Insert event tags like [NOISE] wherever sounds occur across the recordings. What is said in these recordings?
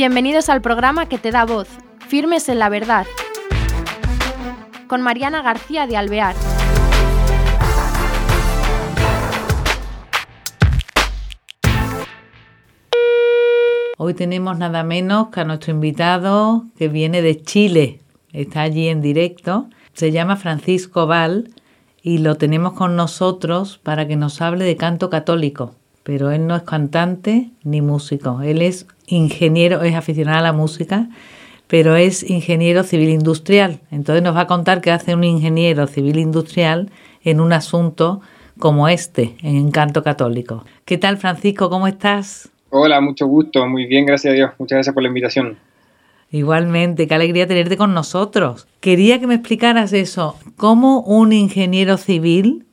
Bienvenidos al programa que te da voz, Firmes en la Verdad, con Mariana García de Alvear. Hoy tenemos nada menos que a nuestro invitado que viene de Chile, está allí en directo, se llama Francisco Val y lo tenemos con nosotros para que nos hable de canto católico. Pero él no es cantante ni músico, él es ingeniero, es aficionado a la música, pero es ingeniero civil industrial. Entonces nos va a contar qué hace un ingeniero civil industrial en un asunto como este, en canto católico. ¿Qué tal, Francisco? ¿Cómo estás? Hola, mucho gusto, muy bien, gracias a Dios. Muchas gracias por la invitación. Igualmente, qué alegría tenerte con nosotros. Quería que me explicaras eso, cómo un ingeniero civil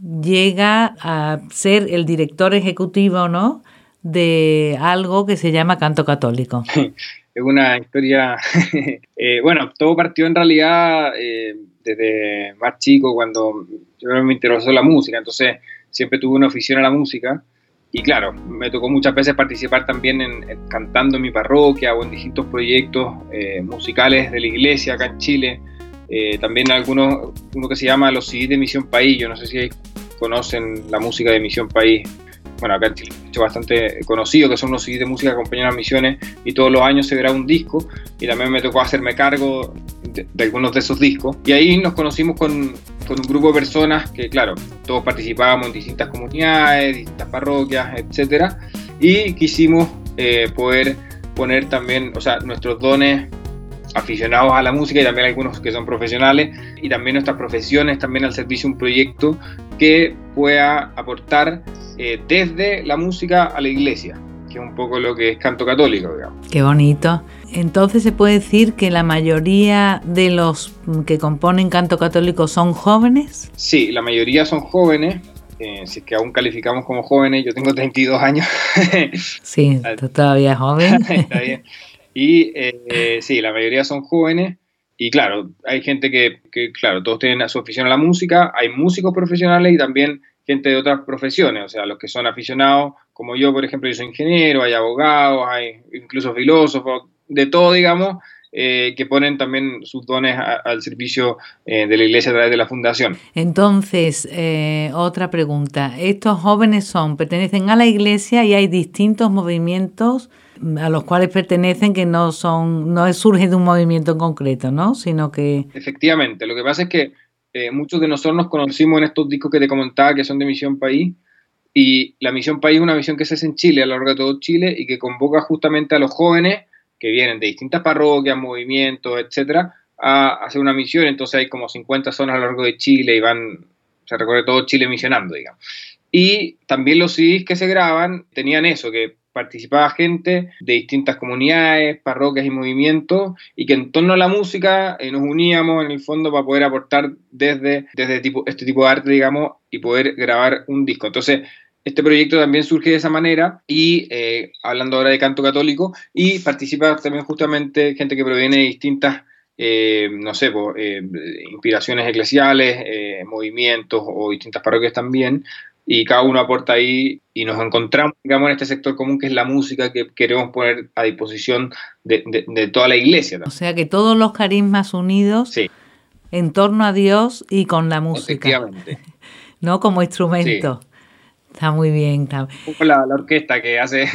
llega a ser el director ejecutivo, ¿no? de algo que se llama canto católico. [LAUGHS] es una historia, [LAUGHS] eh, bueno, todo partió en realidad eh, desde más chico, cuando yo me interesó la música, entonces siempre tuve una afición a la música y claro, me tocó muchas veces participar también en, cantando en mi parroquia o en distintos proyectos eh, musicales de la iglesia acá en Chile. Eh, también algunos, uno que se llama Los CD de Misión País, yo no sé si conocen la música de Misión País. Bueno, acá en Chile es bastante conocido, que son los CD de música que acompañan a misiones y todos los años se verá un disco y también me tocó hacerme cargo de, de algunos de esos discos. Y ahí nos conocimos con, con un grupo de personas que, claro, todos participábamos en distintas comunidades, distintas parroquias, etcétera, y quisimos eh, poder poner también, o sea, nuestros dones aficionados a la música y también algunos que son profesionales y también nuestras profesiones también al servicio de un proyecto que pueda aportar eh, desde la música a la iglesia que es un poco lo que es canto católico, digamos. Qué bonito. Entonces se puede decir que la mayoría de los que componen canto católico son jóvenes. Sí, la mayoría son jóvenes. Eh, si es que aún calificamos como jóvenes, yo tengo 32 años. sí, [LAUGHS] tú todavía joven. [LAUGHS] Está bien. Y eh, sí, la mayoría son jóvenes. Y claro, hay gente que, claro, todos tienen su afición a la música, hay músicos profesionales y también gente de otras profesiones, o sea, los que son aficionados, como yo, por ejemplo, yo soy ingeniero, hay abogados, hay incluso filósofos, de todo, digamos, eh, que ponen también sus dones al servicio eh, de la iglesia a través de la fundación. Entonces, eh, otra pregunta. Estos jóvenes son, pertenecen a la iglesia y hay distintos movimientos a los cuales pertenecen que no son, no surgen de un movimiento en concreto, ¿no? Sino que... Efectivamente, lo que pasa es que eh, muchos de nosotros nos conocimos en estos discos que te comentaba que son de Misión País. Y la Misión País es una misión que se hace en Chile, a lo largo de todo Chile, y que convoca justamente a los jóvenes que vienen de distintas parroquias, movimientos, etcétera, a hacer una misión. Entonces hay como 50 zonas a lo largo de Chile y van, se recorre todo Chile misionando, digamos. Y también los CDs que se graban tenían eso, que participaba gente de distintas comunidades, parroquias y movimientos, y que en torno a la música eh, nos uníamos en el fondo para poder aportar desde, desde tipo, este tipo de arte, digamos, y poder grabar un disco. Entonces, este proyecto también surge de esa manera y eh, hablando ahora de canto católico y participa también justamente gente que proviene de distintas, eh, no sé, inspiraciones eclesiales, movimientos o distintas parroquias también y cada uno aporta ahí y nos encontramos, digamos, en este sector común que es la música que queremos poner a disposición de, toda la iglesia. O sea que todos los carismas unidos en torno a Dios y con la música. [LAUGHS] ¿No? Como instrumento. Está muy bien. La, la orquesta que hace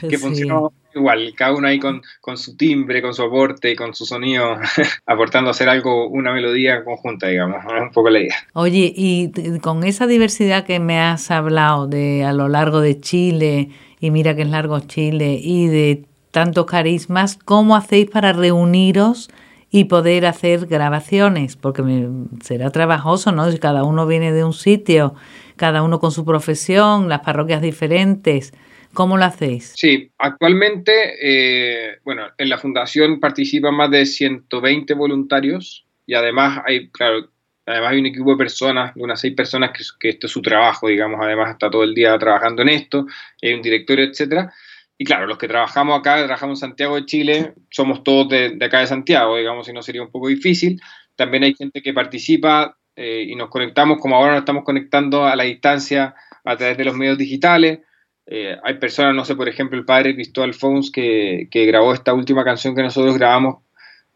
[LAUGHS] que funciona igual, cada uno ahí con, su timbre, con su aporte, con su sonido, [LAUGHS] aportando a hacer algo, una melodía conjunta, digamos, un poco la idea. Oye, y con esa diversidad que me has hablado de a lo largo de Chile, y mira que es largo Chile, y de tantos carismas, ¿cómo hacéis para reuniros? y poder hacer grabaciones, porque será trabajoso, ¿no? Si cada uno viene de un sitio, cada uno con su profesión, las parroquias diferentes. ¿Cómo lo hacéis? Sí, actualmente, eh, bueno, en la fundación participan más de 120 voluntarios y además hay, claro, además hay un equipo de personas, de unas seis personas que, que esto es su trabajo, digamos, además está todo el día trabajando en esto, hay un directorio, etcétera. Y claro, los que trabajamos acá, trabajamos en Santiago de Chile, somos todos de, acá de Santiago, digamos, si no sería un poco difícil. También hay gente que participa eh, y nos conectamos, como ahora nos estamos conectando a la distancia a través de los medios digitales. Eh, hay personas, no sé, por ejemplo, el padre Cristóbal Fons, que, que grabó esta última canción que nosotros grabamos,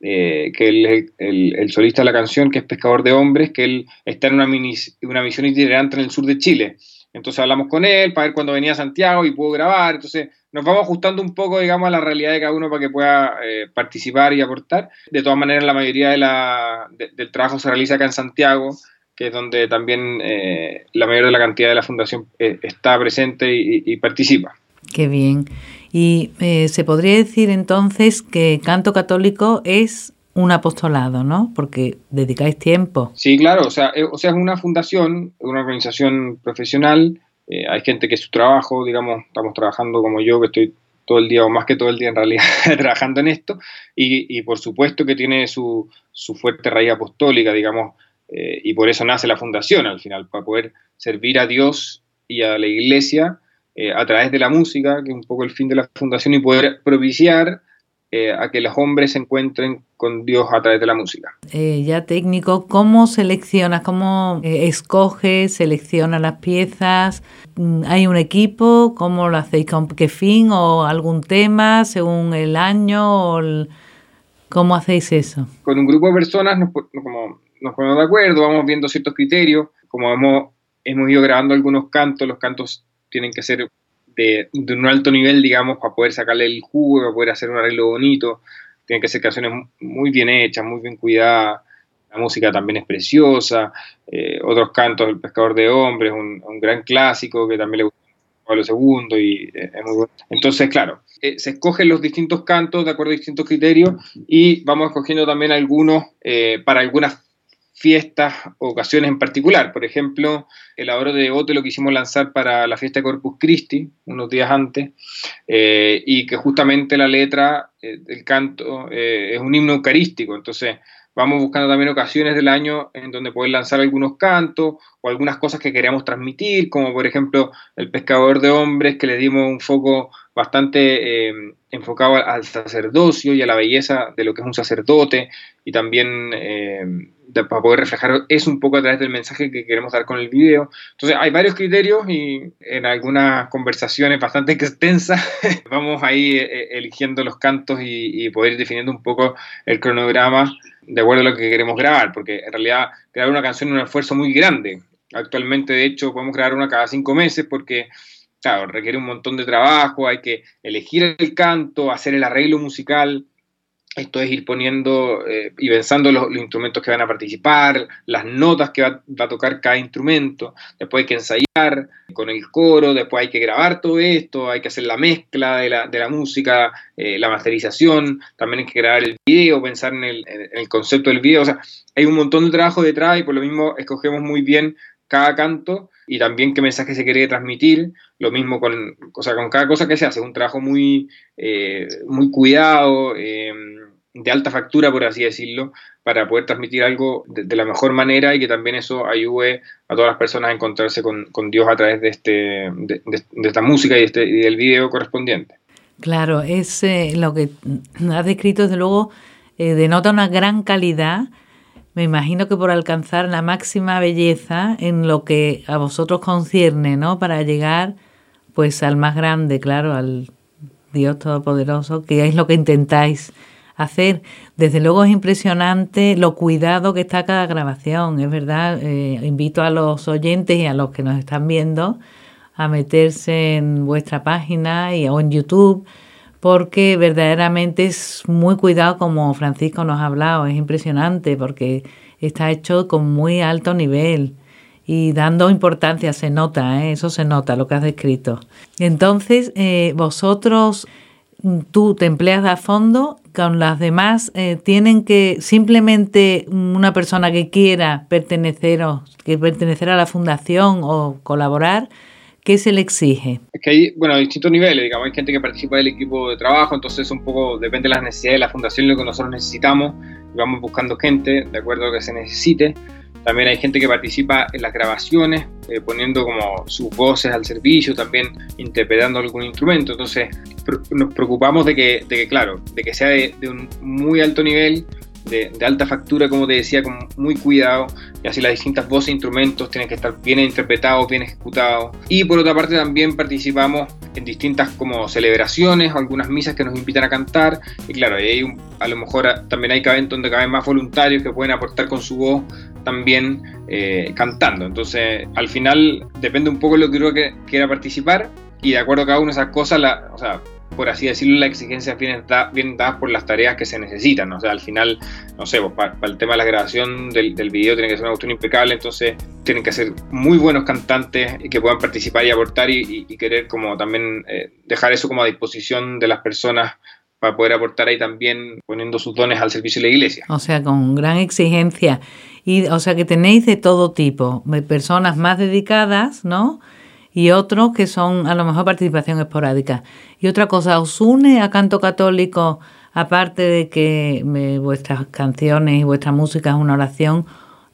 eh, que es el, el, solista de la canción, que es Pescador de Hombres, que él está en una, mini, una misión itinerante en el sur de Chile. Entonces hablamos con él para ver cuándo venía a Santiago y pudo grabar. Entonces nos vamos ajustando un poco, digamos, a la realidad de cada uno para que pueda eh, participar y aportar. De todas maneras, la mayoría de la, del trabajo se realiza acá en Santiago, que es donde también eh, la mayor de la cantidad de la fundación eh, está presente y, y, participa. Qué bien. Y se podría decir entonces que canto católico es un apostolado, ¿no? Porque dedicáis tiempo. Sí, claro, o sea, es, o sea, es una fundación, una organización profesional. Eh, hay gente que es su trabajo, digamos, estamos trabajando como yo, que estoy todo el día o más que todo el día en realidad [LAUGHS] trabajando en esto, y, y, por supuesto que tiene su, su fuerte raíz apostólica, digamos, eh, y por eso nace la fundación al final, para poder servir a Dios y a la iglesia eh, a través de la música, que es un poco el fin de la fundación, y poder propiciar eh, a que los hombres se encuentren con Dios a través de la música. Eh, ya técnico, ¿cómo seleccionas, cómo eh, escoges, seleccionas las piezas? Mm, ¿Hay un equipo? ¿Cómo lo hacéis? ¿Con qué fin? ¿O algún tema según el año? O el... ¿Cómo hacéis eso? Con un grupo de personas nos, como, nos ponemos de acuerdo, vamos viendo ciertos criterios, como hemos, hemos ido grabando algunos cantos, los cantos tienen que ser de, de, un alto nivel, digamos, para poder sacarle el jugo, para poder hacer un arreglo bonito. Tienen que ser canciones muy bien hechas, muy bien cuidadas. La música también es preciosa. Eh, otros cantos, El Pescador de Hombres, un, un, gran clásico que también le gusta a Pablo II. Y, eh, es muy bueno. Entonces, claro, eh, se escogen los distintos cantos de acuerdo a distintos criterios y vamos escogiendo también algunos eh, para algunas fiestas ocasiones en particular. Por ejemplo, el adoro de Devote lo quisimos lanzar para la fiesta de Corpus Christi, unos días antes, eh, y que justamente la letra eh, del canto eh, es un himno eucarístico. Entonces, vamos buscando también ocasiones del año en donde poder lanzar algunos cantos o algunas cosas que queríamos transmitir, como por ejemplo el pescador de hombres, que le dimos un foco bastante enfocado al sacerdocio y a la belleza de lo que es un sacerdote y también para poder reflejar es un poco a través del mensaje que queremos dar con el video. Entonces hay varios criterios y en algunas conversaciones bastante [LAUGHS] extensas [LAUGHS] vamos ahí eh, eligiendo los cantos y, poder ir definiendo un poco el cronograma de acuerdo a lo que queremos grabar, porque en realidad grabar una canción es un esfuerzo muy grande. Actualmente, de hecho, podemos grabar una cada cinco meses porque claro, requiere un montón de trabajo, hay que elegir el canto, hacer el arreglo musical, esto es ir poniendo eh, y pensando los, instrumentos que van a participar, las notas que va, va, a tocar cada instrumento, después hay que ensayar con el coro, después hay que grabar todo esto, hay que hacer la mezcla de la, de la música, eh, la masterización, también hay que grabar el video, pensar en el, en el concepto del video, o sea, hay un montón de trabajo detrás y por lo mismo escogemos muy bien cada canto y también qué mensaje se quiere transmitir. Lo mismo con, o sea, con cada cosa que se hace, un trabajo muy, eh, muy cuidado, eh, de alta factura, por así decirlo, para poder transmitir algo de, la mejor manera y que también eso ayude a todas las personas a encontrarse con, con Dios a través de, este, de, de esta música y, este, y, del video correspondiente. Claro, es eh, lo que has descrito, desde luego, eh, denota una gran calidad me imagino que por alcanzar la máxima belleza en lo que a vosotros concierne, ¿no? Para llegar pues al más grande, claro, al Dios Todopoderoso, que es lo que intentáis hacer. Desde luego es impresionante lo cuidado que está cada grabación, es verdad. Eh, invito a los oyentes y a los que nos están viendo a meterse en vuestra página y, o en YouTube porque verdaderamente es muy cuidado como Francisco nos ha hablado, es impresionante porque está hecho con muy alto nivel y dando importancia, se nota, ¿eh? eso se nota lo que has descrito. Entonces, eh, vosotros, tú te empleas a fondo, con las demás eh, tienen que simplemente una persona que quiera pertenecer, que pertenecer a la fundación o colaborar, ¿Qué se le exige? Es que hay, bueno, distintos niveles, digamos, hay gente que participa del equipo de trabajo, entonces un poco depende de las necesidades de la fundación, lo que nosotros necesitamos, vamos buscando gente de acuerdo a lo que se necesite. También hay gente que participa en las grabaciones, eh, poniendo como sus voces al servicio, también interpretando algún instrumento. Entonces, nos preocupamos de que, de que claro, de que sea de, de un muy alto nivel de, alta factura, como te decía, con muy cuidado, y así las distintas voces e instrumentos tienen que estar bien interpretados, bien ejecutados. Y por otra parte también participamos en distintas como celebraciones o algunas misas que nos invitan a cantar. Y claro, ahí hay a lo mejor también hay caben donde caben más voluntarios que pueden aportar con su voz también eh, cantando. Entonces, al final depende un poco de lo que uno quiera participar y de acuerdo a cada una de esas cosas, la, o sea, por así decirlo, las exigencias vienen, dadas por las tareas que se necesitan. O sea, al final, no sé, pues, para, el tema de la grabación del, del, video tiene que ser una cuestión impecable, entonces tienen que ser muy buenos cantantes que puedan participar y aportar y, querer como también eh, dejar eso como a disposición de las personas para poder aportar ahí también poniendo sus dones al servicio de la iglesia. O sea, con gran exigencia. Y, o sea, que tenéis de todo tipo, personas más dedicadas, ¿no? Y otros que son a lo mejor participación esporádica. Y otra cosa, ¿os une a canto católico, aparte de que vuestras canciones y vuestra música es una oración,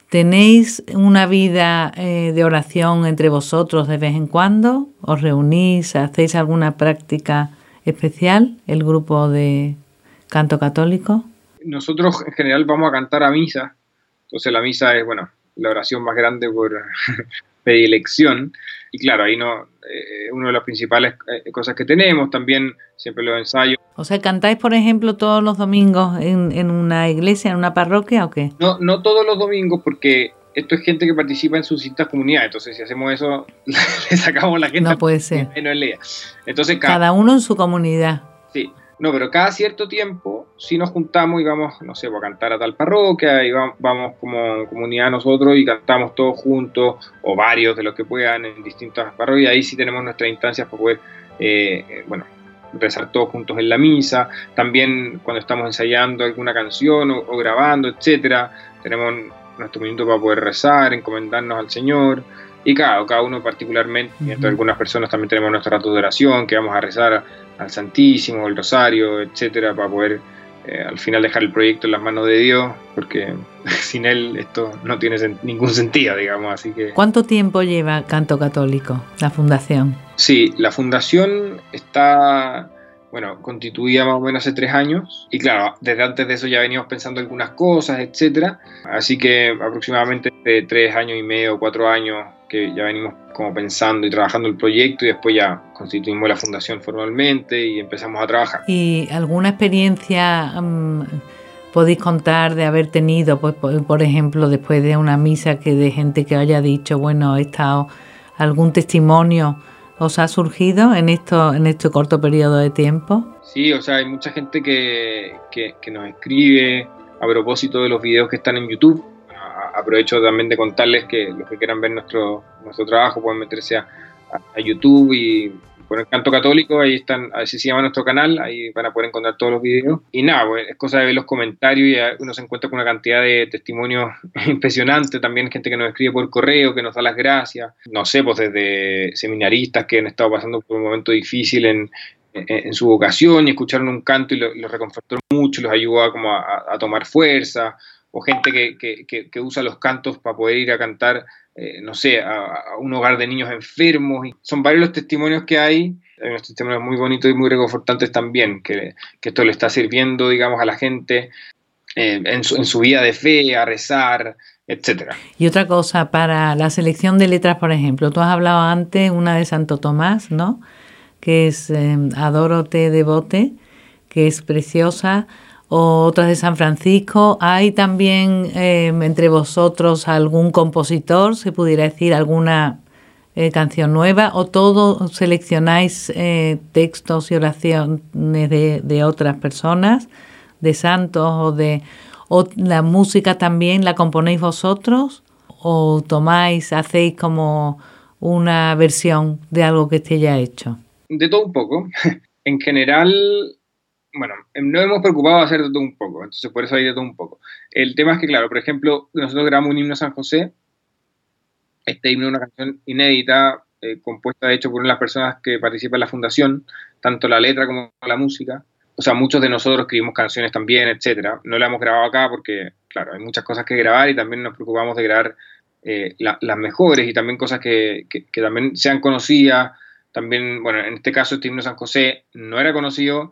¿tenéis una vida eh, de oración entre vosotros de vez en cuando? ¿Os reunís? ¿Hacéis alguna práctica especial, el grupo de canto católico? Nosotros en general vamos a cantar a misa, entonces la misa es, bueno, la oración más grande por [LAUGHS] predilección. Y claro, ahí no, eh, una de las principales eh, cosas que tenemos, también siempre los ensayos. O sea, ¿cantáis, por ejemplo, todos los domingos en, en una iglesia, en una parroquia o qué? No, no todos los domingos, porque esto es gente que participa en sus distintas comunidades. Entonces, si hacemos eso, [LAUGHS] le sacamos la gente. No puede ser. Entonces, cada uno en su comunidad. Sí, no, pero cada cierto tiempo si nos juntamos y vamos, no sé, a cantar a tal parroquia y vamos, como comunidad nosotros y cantamos todos juntos o varios de los que puedan en distintas parroquias. Ahí sí tenemos nuestras instancias para poder, eh, eh, bueno, rezar todos juntos en la misa. También cuando estamos ensayando alguna canción o, grabando, etcétera, tenemos nuestro minuto para poder rezar, encomendarnos al Señor. Y cada, cada uno particularmente, mientras algunas personas también tenemos nuestro rato de oración, que vamos a rezar al Santísimo, el Rosario, etcétera, para poder eh, al final dejar el proyecto en las manos de Dios, porque [LAUGHS] sin Él esto no tiene ningún sentido, digamos. Así que... ¿Cuánto tiempo lleva Canto Católico, la fundación? Sí, la fundación está, bueno, constituida más o menos hace tres años, y claro, desde antes de eso ya veníamos pensando algunas cosas, etcétera. Así que aproximadamente de tres años y medio, cuatro años que ya venimos como pensando y trabajando el proyecto y después ya constituimos la fundación formalmente y empezamos a trabajar. ¿Y alguna experiencia mm, podéis contar de haber tenido, pues, por, ejemplo, después de una misa que de gente que haya dicho, bueno, he estado, algún testimonio os ha surgido en, esto, en este corto periodo de tiempo? Sí, o sea, hay mucha gente que, que, nos escribe a propósito de los videos que están en YouTube aprovecho también de contarles que los que quieran ver nuestro, nuestro trabajo pueden meterse a, YouTube y poner Canto Católico, ahí están, así se llama nuestro canal, ahí van a poder encontrar todos los videos. Y nada, pues, es cosa de ver los comentarios y uno se encuentra con una cantidad de testimonios [LAUGHS] impresionantes, también gente que nos escribe por correo, que nos da las gracias, no sé, pues desde seminaristas que han estado pasando por un momento difícil en, su vocación y escucharon un canto y los lo reconfortó mucho, los ayudó a, como a tomar fuerza, o gente que, usa los cantos para poder ir a cantar, eh, no sé, a, un hogar de niños enfermos. Son varios los testimonios que hay, hay unos testimonios muy bonitos y muy reconfortantes también, que, esto le está sirviendo, digamos, a la gente eh, en, su, en su vida de fe, a rezar, etcétera. Y otra cosa, para la selección de letras, por ejemplo, tú has hablado antes una de Santo Tomás, ¿no? Que es eh, Adorote Devote, que es preciosa otras de San Francisco. ¿Hay también em, entre vosotros algún compositor, se pudiera decir, alguna eh, canción nueva? ¿O todo seleccionáis eh, textos y oraciones de, de, otras personas, de santos o de... ¿O la música también la componéis vosotros? ¿O tomáis, hacéis como una versión de algo que esté ya hecho? De todo un poco. [LAUGHS] en general, bueno, em, no hemos preocupado de hacer de todo un poco, entonces por eso hay de todo un poco. El tema es que, claro, por ejemplo, nosotros grabamos un himno a San José, este himno es una canción inédita, eh, compuesta de hecho por una de las personas que participan en la fundación, tanto la letra como la música. O sea, muchos de nosotros escribimos canciones también, etcétera. No la hemos grabado acá porque, claro, hay muchas cosas que grabar y también nos preocupamos de grabar eh, las mejores y también cosas que, que, que también sean conocidas. También, bueno, en este caso este himno San José no era conocido,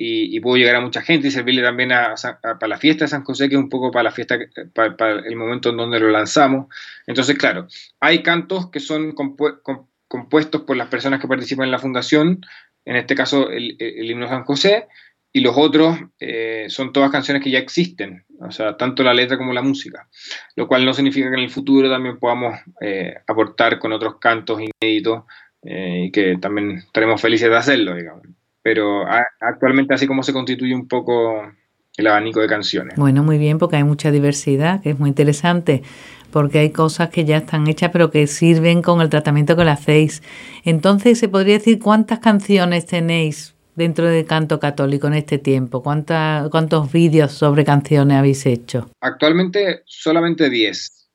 y, puedo llegar a mucha gente y servirle también a, para la fiesta de San José, que es un poco para la fiesta, para, el momento en donde lo lanzamos. Entonces, claro, hay cantos que son compuestos por las personas que participan en la fundación, en este caso el, himno San José, y los otros eh, son todas canciones que ya existen, o sea, tanto la letra como la música, lo cual no significa que en el futuro también podamos eh, aportar con otros cantos inéditos eh, y que también estaremos felices de hacerlo, digamos. Pero actualmente así como se constituye un poco el abanico de canciones. Bueno, muy bien, porque hay mucha diversidad, que es muy interesante porque hay cosas que ya están hechas pero que sirven con el tratamiento que le hacéis. Entonces, ¿se podría decir cuántas canciones tenéis dentro de canto católico en este tiempo? ¿Cuántos vídeos sobre canciones habéis hecho? Actualmente solamente 10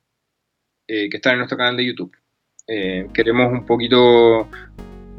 eh, que están en nuestro canal de YouTube. Eh, queremos un poquito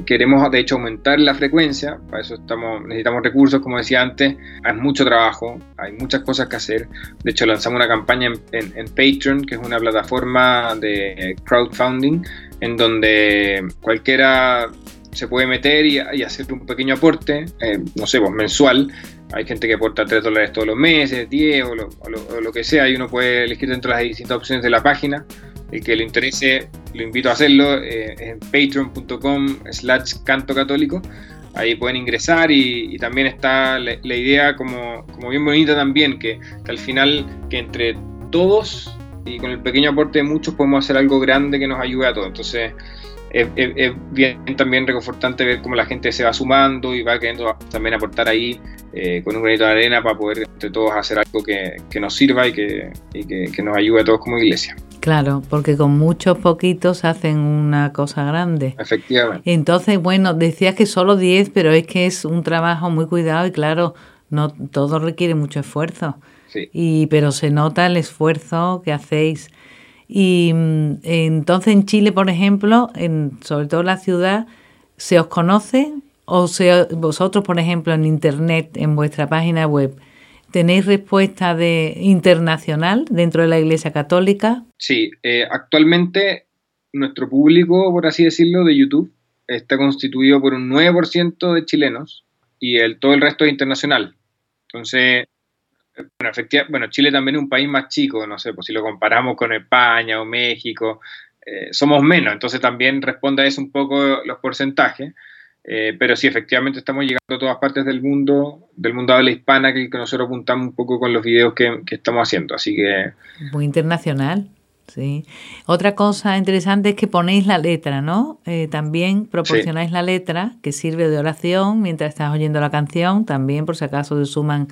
Queremos, de hecho, aumentar la frecuencia, para eso estamos, necesitamos recursos, como decía antes, hay mucho trabajo, hay muchas cosas que hacer. De hecho, lanzamos una campaña en, Patreon, que es una plataforma de crowdfunding, en donde cualquiera se puede meter y, hacer un pequeño aporte, eh, no sé, pues mensual. Hay gente que aporta 3 dólares todos los meses, 10 o lo, o lo que sea, y uno puede elegir dentro de las distintas opciones de la página el que le interese, lo invito a hacerlo eh, en patreon.com slash canto católico. Ahí pueden ingresar y, también está la, idea como, como, bien bonita también, que, al final, que entre todos y con el pequeño aporte de muchos podemos hacer algo grande que nos ayude a todos. Entonces, es, bien también reconfortante ver cómo la gente se va sumando y va queriendo también aportar ahí eh, con un granito de arena para poder entre todos hacer algo que, nos sirva y, que, y que, nos ayude a todos como iglesia. Claro, porque con muchos poquitos hacen una cosa grande. Efectivamente. Entonces, bueno, decías que solo 10, pero es que es un trabajo muy cuidado y claro, no todo requiere mucho esfuerzo. Sí. Y pero se nota el esfuerzo que hacéis. Y mm, entonces en Chile, por ejemplo, en sobre todo la ciudad, ¿se os conoce o sea vosotros, por ejemplo, en internet, en vuestra página web, ¿Tenéis respuesta de internacional dentro de la Iglesia Católica? Sí, eh, actualmente nuestro público, por así decirlo, de YouTube está constituido por un 9% de chilenos y el, todo el resto es internacional. Entonces, bueno, efectivamente, bueno, Chile también es un país más chico, no sé, pues si lo comparamos con España o México, eh, somos menos, entonces también responde a eso un poco los porcentajes. Eh, pero sí, efectivamente estamos llegando a todas partes del mundo, del mundo de habla hispana, que, que nosotros apuntamos un poco con los videos que, estamos haciendo. Así que. Muy internacional. Sí. Otra cosa interesante es que ponéis la letra, ¿no? Eh, también proporcionáis la letra que sirve de oración mientras estás oyendo la canción, también por si acaso se suman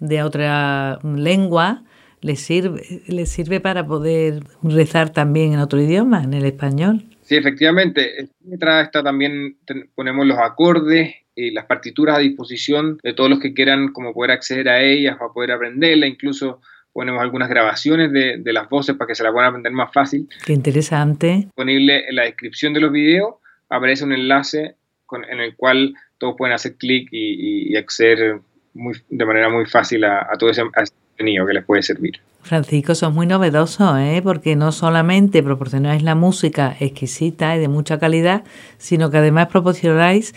de otra lengua, les sirve, les sirve para poder rezar también en otro idioma, en el español. Sí, efectivamente. En letra está también, ponemos los acordes y las partituras a disposición de todos los que quieran como poder acceder a ellas, para poder aprenderla, incluso ponemos algunas grabaciones de, las voces para que se la puedan aprender más fácil. Qué interesante. Disponible en la descripción de los videos aparece un enlace en el cual todos pueden hacer clic y, acceder de manera muy fácil a, todo ese contenido que les puede servir. Francisco, son muy novedosos, ¿eh? porque no solamente proporcionáis la música exquisita y de mucha calidad, sino que además proporcionáis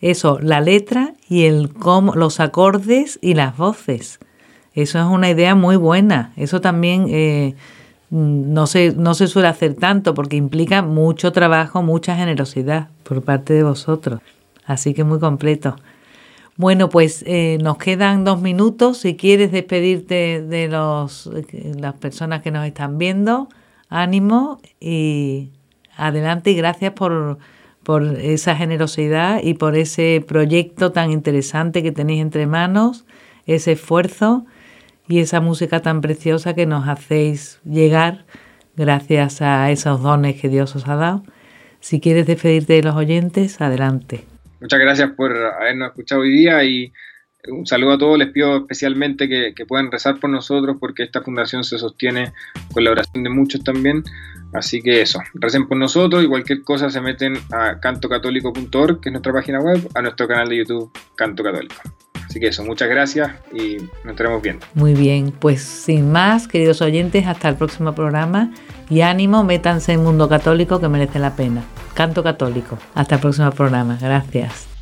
eso, la letra y el cómo, los acordes y las voces. Eso es una idea muy buena. Eso también eh, no, se, no se suele hacer tanto porque implica mucho trabajo, mucha generosidad por parte de vosotros. Así que muy completo. Bueno, pues eh, nos quedan dos minutos. Si quieres despedirte de los, las personas que nos están viendo, ánimo y adelante y gracias por, por esa generosidad y por ese proyecto tan interesante que tenéis entre manos, ese esfuerzo y esa música tan preciosa que nos hacéis llegar gracias a esos dones que Dios os ha dado. Si quieres despedirte de los oyentes, adelante. Muchas gracias por habernos escuchado hoy día y un saludo a todos. Les pido especialmente que, puedan rezar por nosotros porque esta fundación se sostiene con la oración de muchos también. Así que eso, recen por nosotros y cualquier cosa se meten a cantocatólico.org, que es nuestra página web, a nuestro canal de YouTube Canto Católico. Así que eso, muchas gracias y nos estaremos viendo. Muy bien, pues sin más, queridos oyentes, hasta el próximo programa y ánimo, métanse en Mundo Católico que merece la pena. Canto Católico. Hasta el próximo programa. Gracias.